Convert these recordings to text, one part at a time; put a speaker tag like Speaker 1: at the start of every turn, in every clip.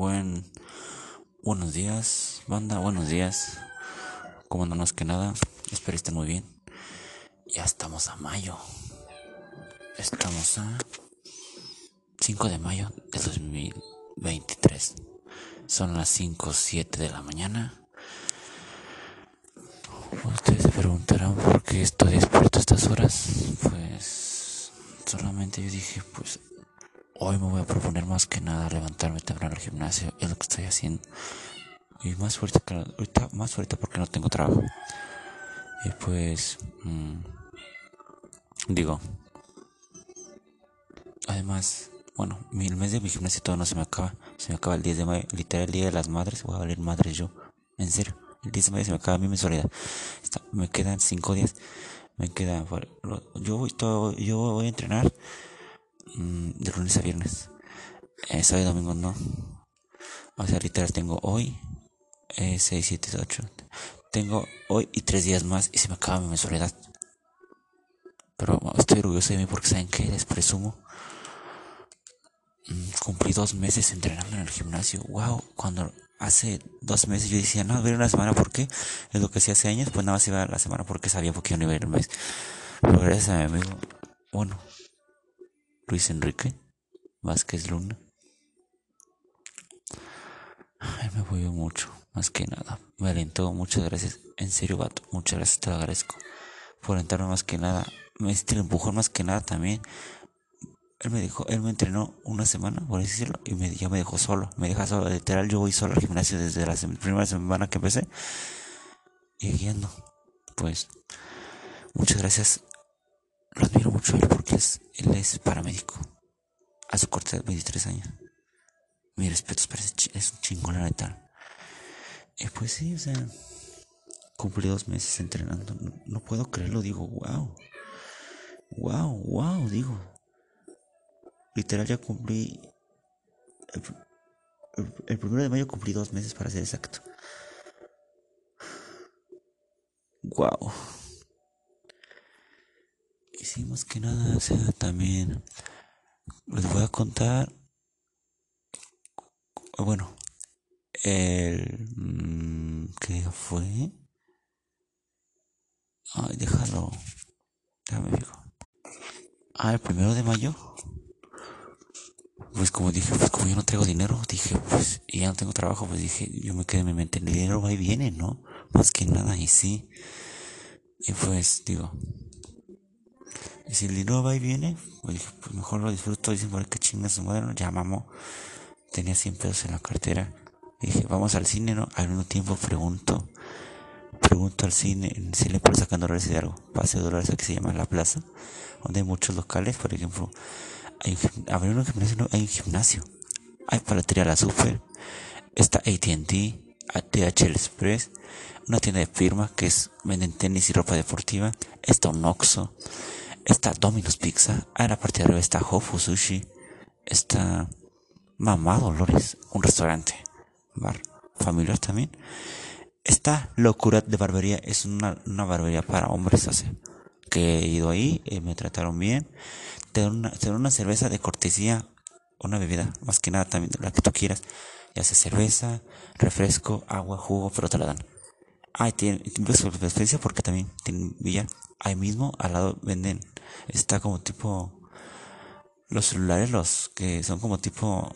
Speaker 1: buen. Buenos días, banda, buenos días. Como no más que nada, espero estén muy bien. Ya estamos a mayo. Estamos a 5 de mayo de 2023. Son las 5 7 de la mañana. Ustedes se preguntarán por qué estoy despierto a estas horas. Pues solamente yo dije, pues hoy me voy a proponer más que nada levantarme temprano al gimnasio. Es lo que estoy haciendo. Y más fuerte que ahorita, más fuerte porque no tengo trabajo. Y pues, mmm, digo, además, bueno, el mes de mi gimnasio todo no se me acaba. Se me acaba el 10 de mayo, literal el día de las madres. Voy a valer madres yo, en serio. El 10 de mayo se me acaba mi mensualidad. me quedan 5 días. Me quedan, yo voy todo, yo voy a entrenar de lunes a viernes. Eh, sábado y domingo no. O sea, literal tengo hoy, eh, 6, 7, 8. Tengo hoy y 3 días más y se me acaba mi mensualidad. Pero estoy orgulloso de mí porque saben que les presumo. Mm, cumplí dos meses entrenando en el gimnasio. Wow, cuando hace dos meses yo decía, no, voy una semana porque es lo que hacía hace años, pues nada más iba a la semana porque sabía porque yo no iba a ir el mes. Pero gracias a mi amigo, bueno, Luis Enrique Vázquez Luna. Ay, me apoyó mucho, más que nada. Me alentó, muchas gracias. En serio, vato, muchas gracias, te lo agradezco. Por alentarme más que nada. Me diste el empujón más que nada también. Él me dijo, él me entrenó una semana, por así decirlo, y me, ya me dejó solo. Me deja solo, literal, yo voy solo al gimnasio desde la primera semana que empecé. Y guiando. Pues, muchas gracias lo admiro mucho a él porque es, él es paramédico. A su corta de 23 años. Mi respeto es un chingón la neta. Y pues sí, o sea, cumplí dos meses entrenando. No, puedo creerlo, digo, wow. Wow, wow, digo. Literal ya cumplí. El, el primero de mayo cumplí dos meses para ser exacto. Wow. Más que nada, o sea, también les voy a contar, bueno, el, mm, ¿qué fue? Ay, déjalo, déjame digo. Ah, el primero de mayo. Pues como dije, pues como yo no traigo dinero, dije, pues, y ya no tengo trabajo, pues dije, yo me quedé en mi mente, el dinero va y viene, ¿no? Más que nada, y sí. Y pues, digo, y si el dinero va y viene, pues dije, pues mejor lo disfruto. Dicen, por qué chingas su madre, ya mamó. Tenía 100 pesos en la cartera. dije, vamos al cine, ¿no? Al mismo tiempo pregunto, pregunto al cine, si le puedo sacar dólares de algo. Pase de dólares aquí se llama La Plaza, donde hay muchos locales, por ejemplo. Hay, un gimnasio, no, hay un gimnasio. Hay paletería La Super, está AT&T, DHL Express, una tienda de firma que es, venden tenis y ropa deportiva, está un Oxxo, Está Domino's Pizza. Ah, la parte de arriba está Hofu Sushi. Está Mamá Dolores, un restaurante. Bar familiar también. Está Locura de Barbería. Es una, una barbería para hombres. Hace que he ido ahí. Eh, me trataron bien. Te dan, una, te una cerveza de cortesía. Una bebida. Más que nada también la que tú quieras. Ya sea cerveza, refresco, agua, jugo, pero te la dan. Ah, tiene incluso experiencia porque también tienen billar. Ahí mismo al lado venden. Está como tipo. Los celulares, los que son como tipo.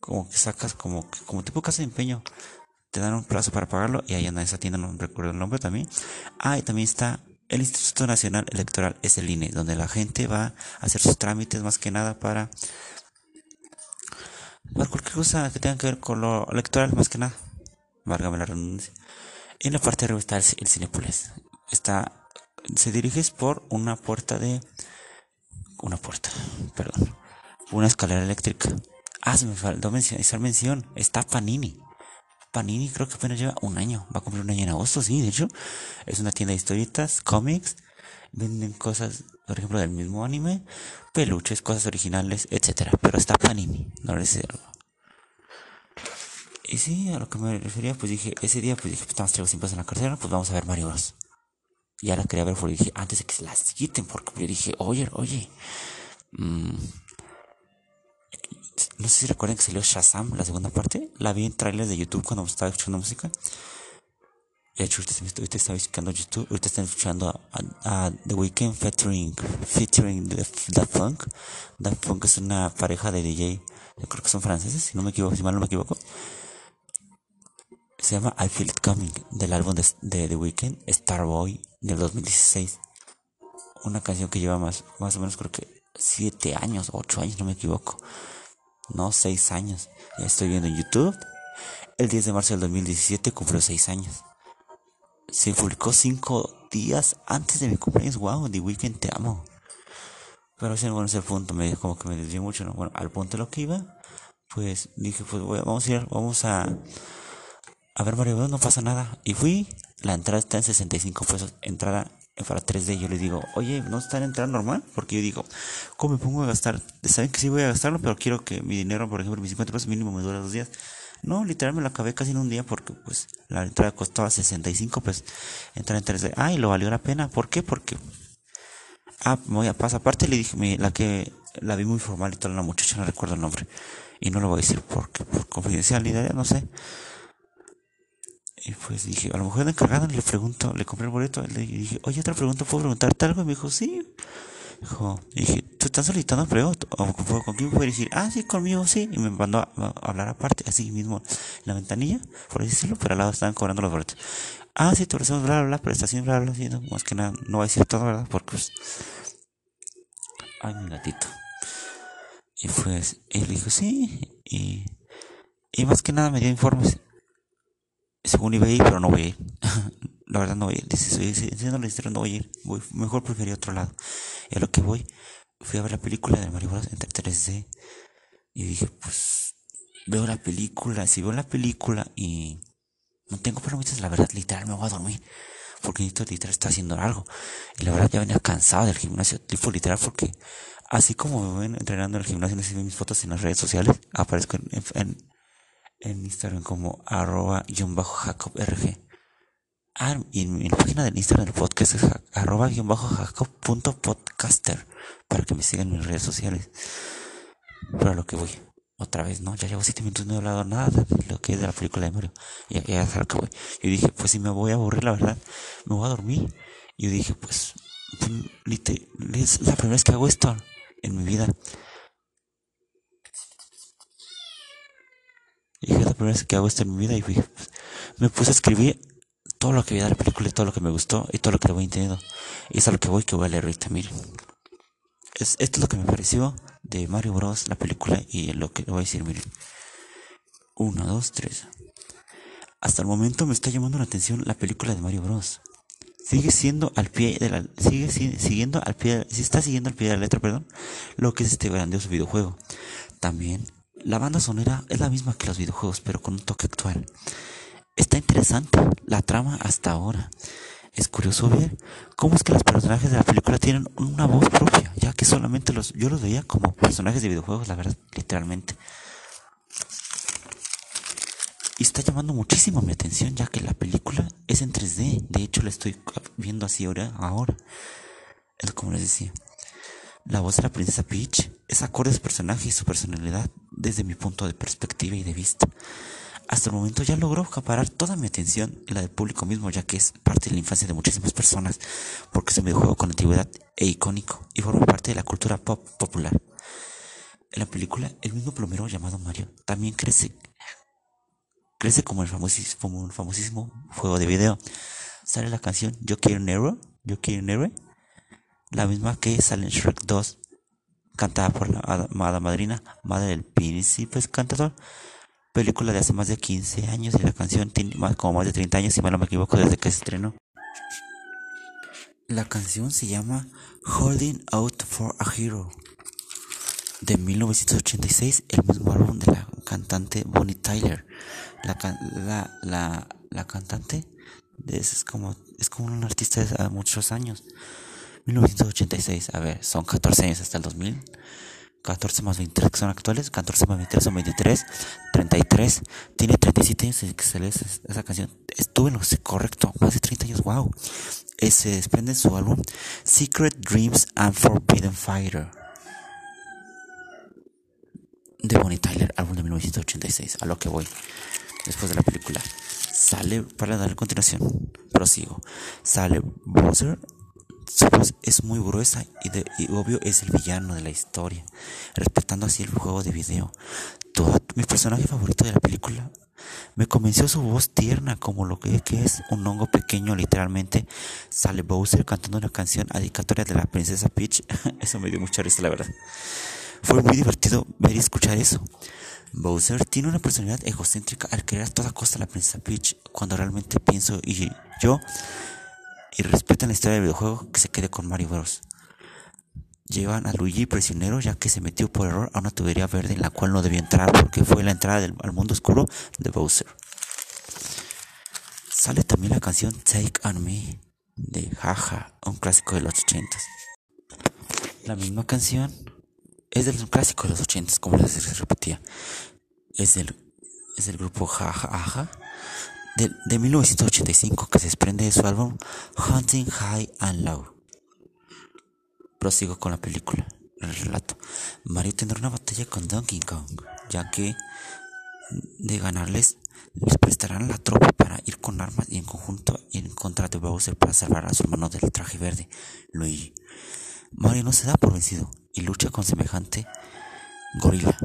Speaker 1: Como que sacas como, como tipo casa de empeño. Te dan un plazo para pagarlo y ahí anda esa tienda, no recuerdo el nombre también. Ah, y también está el Instituto Nacional Electoral, es el INE, donde la gente va a hacer sus trámites más que nada para. Para cualquier cosa que tenga que ver con lo electoral, más que nada. Válgame la redundancia. En la parte de arriba está el, Cinepolis. Está, se diriges por una puerta de, una puerta, perdón, una escalera eléctrica. Ah, se me faltó mencionar, mención, está Panini. Panini creo que apenas lleva un año, va a cumplir un año en agosto, sí, de hecho. Es una tienda de historietas, cómics, venden cosas, por ejemplo, del mismo anime, peluches, cosas originales, etcétera. Pero está Panini, no les algo. Y sí, a lo que me refería, pues dije, ese día, pues dije, pues estamos traigo 100 pesos en la cartera, pues vamos a ver Mario Bros. Ya la quería ver porque dije, antes de que se las quiten, porque yo dije, oye, oye, mmm, no sé si recuerdan que salió Shazam, la segunda parte. La vi en trailers de YouTube cuando estaba escuchando música. De hecho, ahorita, estaba escuchando YouTube, ahorita están escuchando a, The Weeknd featuring, featuring the, the, Funk. The Funk es una pareja de DJ, yo creo que son franceses, si no me equivoco, si mal no me equivoco. Se llama I Feel It Coming, del álbum de, The Weeknd, Starboy, del 2016. Una canción que lleva más, más o menos creo que 7 años, 8 años, no me equivoco. No, 6 años. Ya estoy viendo en YouTube. El 10 de marzo del 2017 cumplió 6 años. Se publicó 5 días antes de mi cumpleaños. Wow, The Weeknd te amo. Pero ese bueno es el punto, me, como que me desvió mucho. ¿no? Bueno, al punto de lo que iba, pues dije, pues vamos a ir, vamos a, a ver Mario no pasa nada. Y fui, la entrada está en 65 pesos, entrada para 3D. Yo les digo, oye, ¿no está en entrada normal? Porque yo digo, ¿cómo me pongo a gastar? Saben que sí voy a gastarlo, pero quiero que mi dinero, por ejemplo, mis 50 pesos mínimo me dure dos días. No, literal me lo acabé casi en un día porque pues la entrada costaba 65 pues entrar en 3D. Ah, y lo valió la pena. ¿Por qué? Porque... Ah, me voy a pasar. Aparte le dije, la que la vi muy formal y toda la muchacha, no recuerdo el nombre. Y no lo voy a decir porque por confidencialidad, no sé. Y pues dije, a lo mejor encargado le pregunto, le compré el boleto, le dije, oye, otra pregunta, ¿puedo preguntarte algo? Y me dijo, sí. Dijo, dije, ¿tú estás solicitando empleo? ¿O con quién puedo decir? Ah, sí, conmigo, sí. Y me mandó a, hablar aparte, así mismo, en la ventanilla, por decirlo, pero al lado estaban cobrando los boletos. Ah, sí, te ofrecemos bla, bla, bla, prestación, bla, bla, bla, no, más que nada, no voy a decir todo, ¿verdad? Porque pues, ay, mi gatito. Y pues, él dijo, sí, y, y más que nada me dio informes según iba a ir, pero no voy a ir. la verdad no voy a ir. Dice, la historia, no voy a ir. Voy, mejor preferí otro lado. Y a lo que voy, fui a ver la película de Mario Bros. en 3D. Y dije, pues, veo la película. Si veo la película y no tengo problemas, la verdad, literal, me voy a dormir. Porque necesito literal está haciendo algo. Y la verdad ya venía cansado del gimnasio. Tipo literal porque así como me ven entrenando en el gimnasio, no sé si mis fotos en las redes sociales, aparezco en en Instagram como arroba jacob rg. Ah, y en mi página del Instagram del podcast es arroba jacob.podcaster para que me sigan en mis redes sociales. Pero a lo que voy, otra vez, ¿no? Ya llevo siete minutos, no he hablado nada de lo que es de la película de Mario. Y ya es a lo que voy. Yo dije, pues si me voy a aburrir, la verdad, me voy a dormir. Y yo dije, pues, es la primera vez que hago esto en mi vida. Y dije, la que hago esto en mi vida y fui, me puse a escribir todo lo que vi de la película, y todo lo que me gustó y todo lo que le voy entendiendo. Y es a lo que voy que voy a leer ahorita, miren. Es, esto es lo que me pareció de Mario Bros, la película, y lo que le voy a decir, miren. Uno, dos, tres. Hasta el momento me está llamando la atención la película de Mario Bros. Sigue siendo al pie de la, sigue siguiendo al pie, si está siguiendo al pie de la letra, perdón, lo que es este grandioso videojuego. También la banda sonora es la misma que los videojuegos, pero con un toque actual. Está interesante la trama hasta ahora. Es curioso ver cómo es que los personajes de la película tienen una voz propia, ya que solamente los yo los veía como personajes de videojuegos, la verdad, literalmente. Y está llamando muchísimo mi atención, ya que la película es en 3D. De hecho, la estoy viendo así ahora. ahora. Es como les decía. La voz de la princesa Peach es acorde a su personaje y su personalidad desde mi punto de perspectiva y de vista. Hasta el momento ya logró acaparar toda mi atención y la del público mismo, ya que es parte de la infancia de muchísimas personas, porque es un videojuego con antigüedad e icónico y forma parte de la cultura pop popular. En la película, el mismo plomero llamado Mario también crece, crece como el famosísimo, juego de video. Sale la canción Yo quiero un héroe, Yo quiero un la misma que sale en Shrek 2, cantada por la amada madrina, madre del príncipe cantador. Película de hace más de 15 años y la canción tiene más, como más de 30 años, si mal no me equivoco, desde que se estrenó. La canción se llama Holding Out for a Hero de 1986, el mismo álbum de la cantante Bonnie Tyler. La, la, la, la cantante es como, es como un artista de muchos años. 1986, a ver, son 14 años hasta el 2000. 14 más 23 que son actuales, 14 más 23 son 23, 33, tiene 37 años que sale esa, esa canción. Estuve en lo correcto, más de 30 años, wow. Se desprende su álbum Secret Dreams and Forbidden Fighter de Bonnie Tyler. álbum de 1986, a lo que voy. Después de la película, sale, para dar continuación, prosigo, sale Bowser, su voz es muy gruesa y, de, y, obvio es el villano de la historia, respetando así el juego de video. Todo, mi personaje favorito de la película me convenció su voz tierna como lo que es un hongo pequeño literalmente. Sale Bowser cantando una canción dedicatoria de la princesa Peach. eso me dio mucha risa la verdad. Fue muy divertido ver y escuchar eso. Bowser tiene una personalidad egocéntrica al querer a toda costa la princesa Peach cuando realmente pienso y yo y respetan la historia del videojuego que se quede con Mario Bros. Llevan a Luigi prisionero ya que se metió por error a una tubería verde en la cual no debía entrar porque fue la entrada al mundo oscuro de Bowser. Sale también la canción Take On Me de Jaja, un clásico de los ochentas. La misma canción es del clásico de los ochentas, como les repetía. Es del, es del grupo Jaja de, de 1985 que se desprende de su álbum Hunting High and Low. Prosigo con la película, el relato. Mario tendrá una batalla con Donkey Kong, ya que de ganarles les prestarán la tropa para ir con armas y en conjunto en contra de Bowser para salvar a su hermano del traje verde, Luigi. Mario no se da por vencido y lucha con semejante gorila.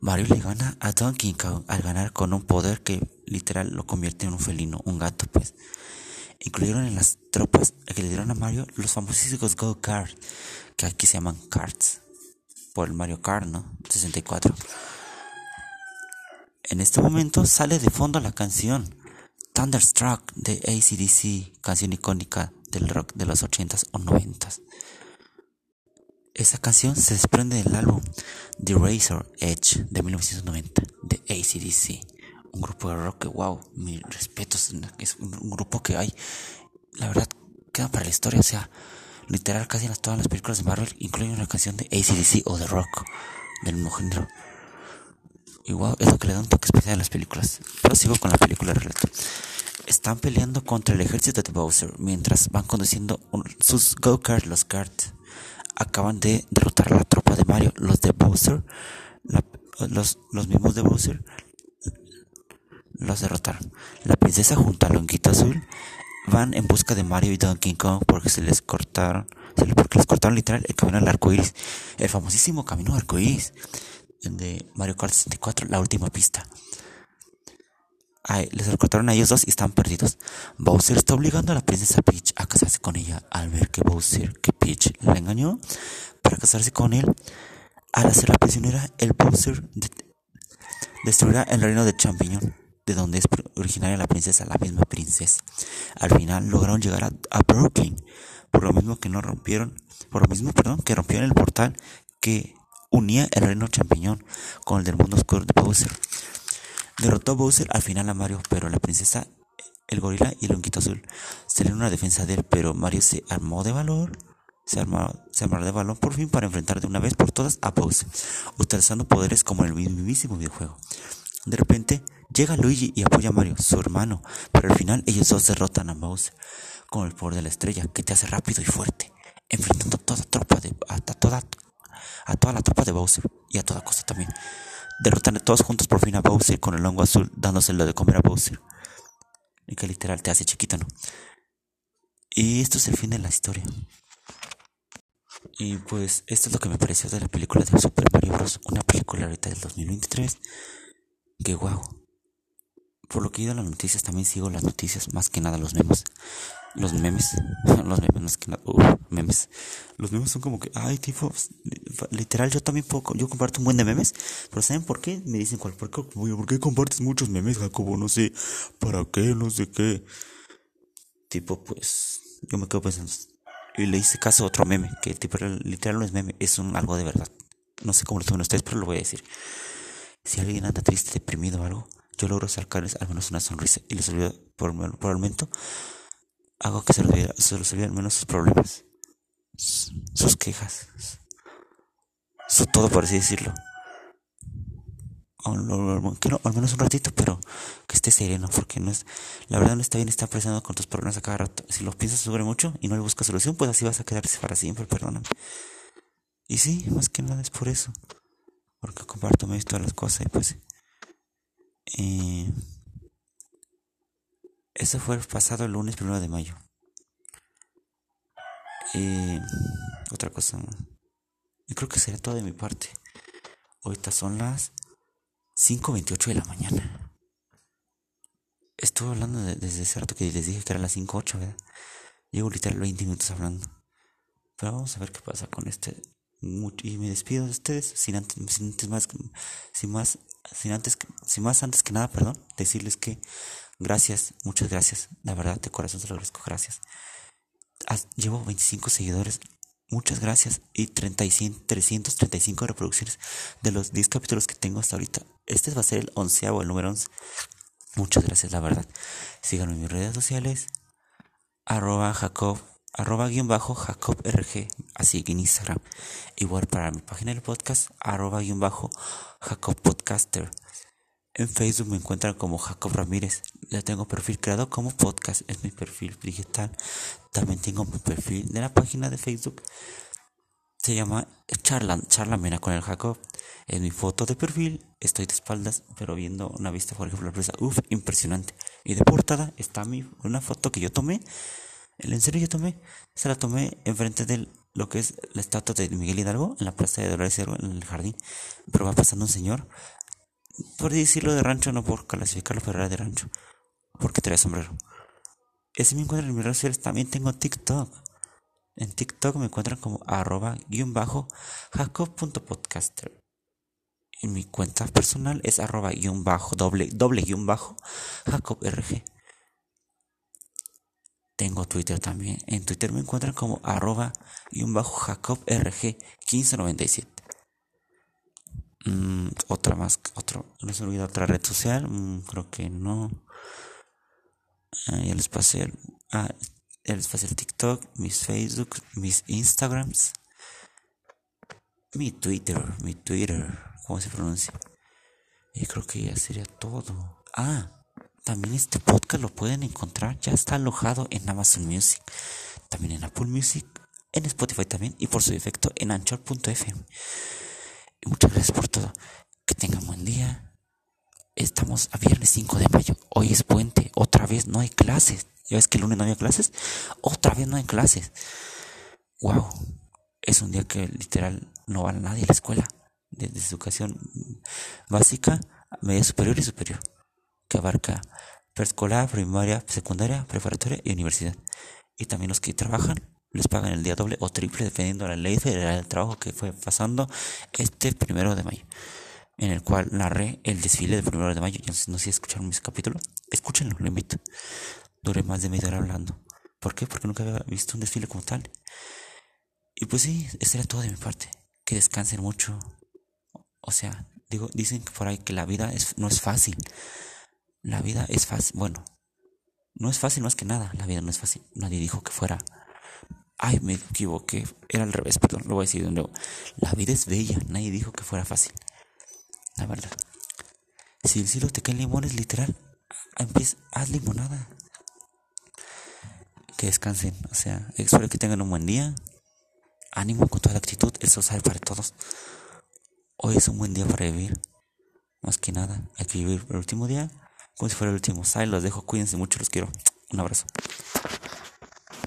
Speaker 1: Mario le gana a Donkey Kong al ganar con un poder que literal lo convierte en un felino, un gato pues. Incluyeron en las tropas que le dieron a Mario los famosísimos Go Kart, que aquí se llaman karts, por el Mario Kart, ¿no? 64. En este momento sale de fondo la canción Thunderstruck de ACDC, canción icónica del rock de los 80s o 90s. Esa canción se desprende del álbum The Razor Edge de 1990 de ACDC, un grupo de rock que, wow, mi respeto, es un grupo que hay, la verdad, queda para la historia, o sea, literal casi en todas las películas de Marvel incluyen una canción de ACDC o de rock del mismo género. Y wow, es que le da un toque especial a las películas. Pero sigo con la película relato. Están peleando contra el ejército de Bowser mientras van conduciendo sus go-karts, los karts acaban de derrotar a la tropa de Mario. Los de Bowser, los, los mismos de Bowser, los derrotaron. La princesa junto a Longuito Azul van en busca de Mario y Donkey Kong porque se les cortaron, porque les cortaron literal el camino al arco iris, el famosísimo camino arco iris de Mario Kart 64, la última pista. Ay, les recortaron a ellos dos y están perdidos. Bowser está obligando a la princesa Peach a casarse con ella al ver que Bowser, que Peach la engañó para casarse con él. Al hacerla prisionera, el Bowser destruirá el reino de Champiñón, de donde es originaria la princesa, la misma princesa. Al final lograron llegar a, Brooklyn, por lo mismo que no rompieron, por lo mismo, perdón, que rompieron el portal que unía el reino Champiñón con el del mundo oscuro de Bowser. Derrotó a Bowser al final a Mario, pero la princesa, el gorila y el honguito azul salieron una defensa de él, pero Mario se armó de valor, se armó, se armó de valor por fin para enfrentar de una vez por todas a Bowser, utilizando poderes como el mismísimo videojuego. De repente, llega Luigi y apoya a Mario, su hermano, pero al final ellos dos derrotan a Bowser con el poder de la estrella que te hace rápido y fuerte, enfrentando a toda tropa de, a toda, a toda la tropa de Bowser y a toda costa también derrotan todos juntos por fin a Bowser con el hongo azul, dándoselo de comer a Bowser. Y que literal te hace chiquito, ¿no? Y esto es el fin de la historia. Y pues esto es lo que me pareció de la película de Super Mario Bros. Una película ahorita del 2023. Que wow. Por lo que he ido a las noticias, también sigo las noticias, más que nada los memes. Los memes, los memes, más que nada, memes. Los memes son como que, ay, tipo, literal, yo también puedo, yo comparto un buen de memes, pero ¿saben por qué? Me dicen, ¿cuál, por, qué, ¿por compartes muchos memes, Jacobo? No sé, ¿para qué? No sé qué. Tipo, pues, yo me quedo pensando. Y le hice caso a otro meme, que tipo, literal no es meme, es un algo de verdad. No sé cómo lo toman ustedes, pero lo voy a decir. Si alguien anda triste, deprimido o algo, yo logro sacarles al menos una sonrisa y les olvido por, por el momento hago que se les olvide, se menos sus problemas, sus quejas, su todo por así decirlo. al menos un ratito, pero que esté sereno, porque no es, la verdad no está bien estar presionando con tus problemas a cada rato. Si los piensas sobre mucho y no le buscas solución, pues así vas a quedarse para siempre, perdóname. Y sí, más que nada es por eso. porque comparto me todas las cosas y pues eh, eso fue el pasado lunes primero de mayo y otra cosa. Yo creo que sería todo de mi parte. Ahorita son las 5.28 de la mañana. Estuve hablando desde ese rato que les dije que era las 5.08 ¿verdad? llevo literal 20 minutos hablando. Pero vamos a ver qué pasa con este y me despido de ustedes sin antes, sin antes más, sin más, sin antes, sin más antes que nada, perdón, decirles que gracias, muchas gracias, la verdad de corazón se lo agradezco, gracias. Llevo 25 seguidores, muchas gracias y 35, 335 reproducciones de los 10 capítulos que tengo hasta ahorita. Este va a ser el onceavo, el número 11. Muchas gracias, la verdad. Síganme en mis redes sociales, arroba Jacob arroba guion bajo Jacob RG, así que en Instagram. Igual para mi página del podcast, arroba guion bajo Jacob Podcaster. En Facebook me encuentran como Jacob Ramírez. Ya tengo perfil creado como podcast, es mi perfil digital. También tengo mi perfil de la página de Facebook. Se llama Charla, Charla Mena con el Jacob. En mi foto de perfil estoy de espaldas, pero viendo una vista, por ejemplo, la empresa. Uf, impresionante. Y de portada está mi, una foto que yo tomé en serio yo tomé, se la tomé enfrente de lo que es la estatua de Miguel Hidalgo, en la plaza de Dolores Hidalgo, en el jardín. Pero va pasando un señor, por decirlo de rancho, no por clasificarlo, era de rancho, porque trae sombrero. Ese me encuentra en mis redes sociales, también tengo TikTok. En TikTok me encuentran como arroba guion bajo jacob.podcaster. En mi cuenta personal es arroba guion bajo doble, guion bajo jacob rg. Tengo Twitter también. En Twitter me encuentran como arroba un bajo Jacob RG 1597. Mm, otra más, otro, no se olvida otra red social, mm, creo que no. Ah, ya les pasé el, ah, les pasé el TikTok, mis Facebook, mis Instagrams, mi Twitter, mi Twitter, ¿cómo se pronuncia? Y creo que ya sería todo. Ah, también este podcast lo pueden encontrar, ya está alojado en Amazon Music, también en Apple Music, en Spotify también y por su defecto en Anchor.fm. Muchas gracias por todo. Que tengan buen día. Estamos a viernes 5 de mayo. Hoy es puente. Otra vez no hay clases. ¿Ya ves que el lunes no había clases? Otra vez no hay clases. Wow. Es un día que literal no va nadie a la escuela. Desde educación básica, media superior y superior que abarca preescolar, primaria, secundaria, preparatoria y universidad. Y también los que trabajan les pagan el día doble o triple dependiendo de la ley federal del trabajo que fue pasando este primero de mayo. En el cual narré el desfile del primero de mayo. Yo no sé si escucharon mis capítulos. Escúchenlo, lo invito. Duré más de media hora hablando. ¿Por qué? Porque nunca había visto un desfile como tal. Y pues sí, eso era todo de mi parte. Que descansen mucho. O sea, digo, dicen por ahí que la vida es, no es fácil. La vida es fácil. Bueno, no es fácil más que nada. La vida no es fácil. Nadie dijo que fuera. Ay, me equivoqué. Era al revés, perdón. Lo voy a decir de nuevo. La vida es bella. Nadie dijo que fuera fácil. La verdad. Si el cielo te cae limones, literal, empieza, haz limonada. Que descansen. O sea, espero que tengan un buen día. Ánimo con toda la actitud. Eso sale para todos. Hoy es un buen día para vivir. Más que nada, hay que vivir el último día como si fuera el último. Ahí los dejo, cuídense mucho, los quiero. Un abrazo.